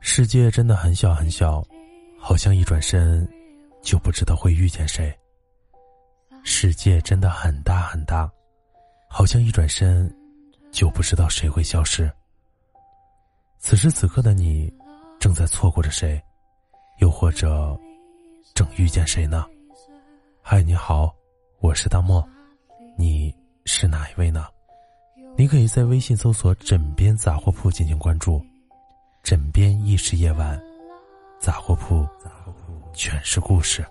世界真的很小很小，好像一转身就不知道会遇见谁。世界真的很大很大，好像一转身就不知道谁会消失。此时此刻的你，正在错过着谁，又或者正遇见谁呢？嗨，你好，我是大漠，你是哪一位呢？你可以在微信搜索“枕边杂货铺”进行关注，“枕边亦是夜晚”，杂货铺全是故事。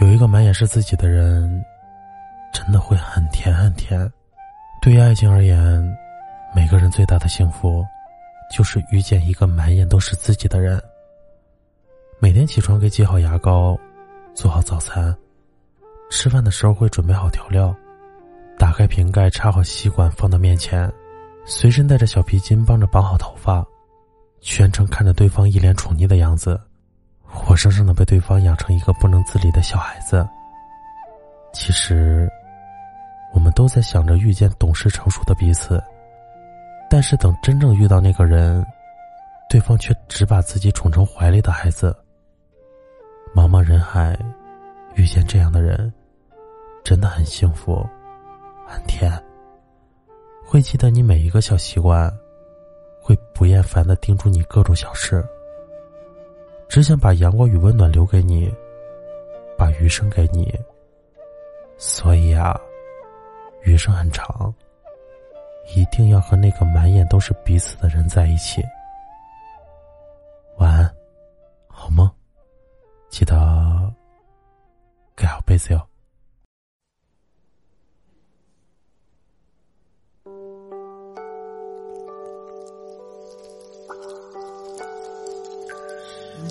有一个满眼是自己的人，真的会很甜很甜。对于爱情而言，每个人最大的幸福，就是遇见一个满眼都是自己的人。每天起床给挤好牙膏，做好早餐，吃饭的时候会准备好调料，打开瓶盖插好吸管放到面前，随身带着小皮筋帮着绑好头发，全程看着对方一脸宠溺的样子。活生生的被对方养成一个不能自理的小孩子。其实，我们都在想着遇见懂事成熟的彼此，但是等真正遇到那个人，对方却只把自己宠成怀里的孩子。茫茫人海，遇见这样的人，真的很幸福，很甜。会记得你每一个小习惯，会不厌烦的叮嘱你各种小事。只想把阳光与温暖留给你，把余生给你。所以啊，余生很长，一定要和那个满眼都是彼此的人在一起。晚安，好梦，记得盖好被子哟。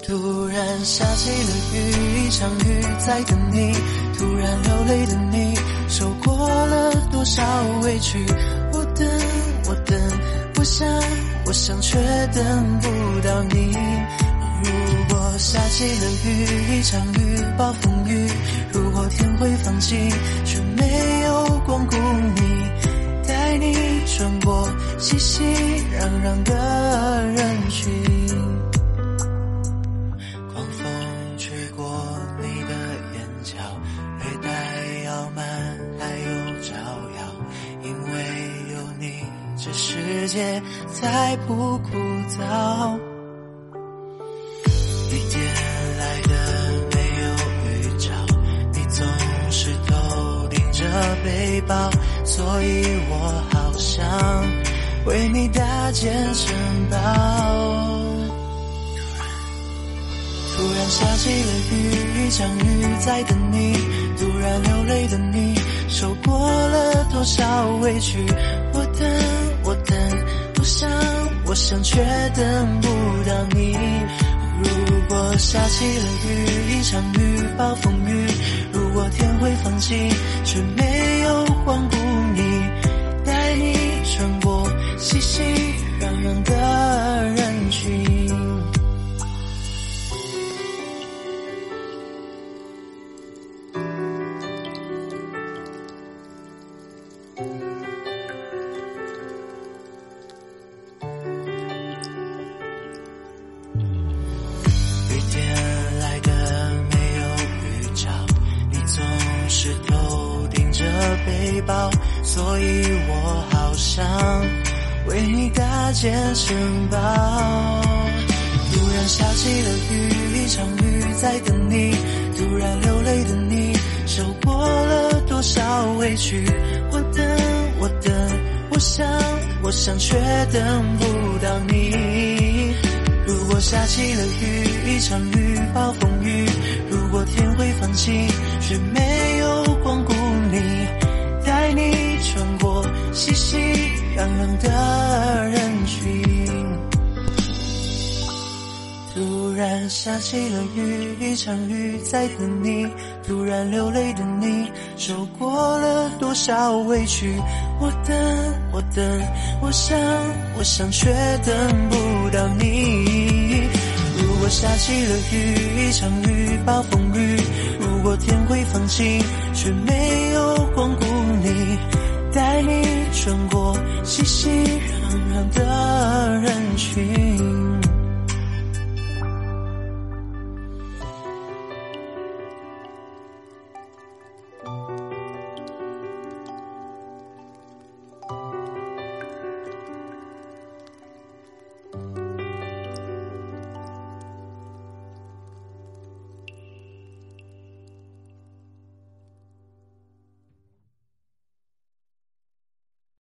突然下起了雨，一场雨在等你。突然流泪的你，受过了多少委屈？我等，我等，我想，我想，却等不到你。如果下起了雨，一场雨暴风雨，如果天会放晴，却没有光顾你，带你穿过熙熙攘攘的人群。界才不枯燥，雨天来的没有预兆，你总是头顶着背包，所以我好想为你搭建城堡。突然下起了雨，一场雨在等你。突然流泪的你，受过了多少委屈？想，却等不到你。如果下起了雨，一场雨暴风雨，如果天会放晴，却没有背包，所以我好想为你搭建城堡。突然下起了雨，一场雨在等你。突然流泪的你，受过了多少委屈？我等，我等，我想，我想，却等不到你。如果下起了雨，一场雨暴风雨，如果天会放晴，却没突然下起了雨，一场雨在等你。突然流泪的你，受过了多少委屈？我等，我等，我想，我想，却等不到你。如果下起了雨，一场雨暴风雨。如果天会放晴，却没有光顾你，带你穿过熙熙攘攘的人群。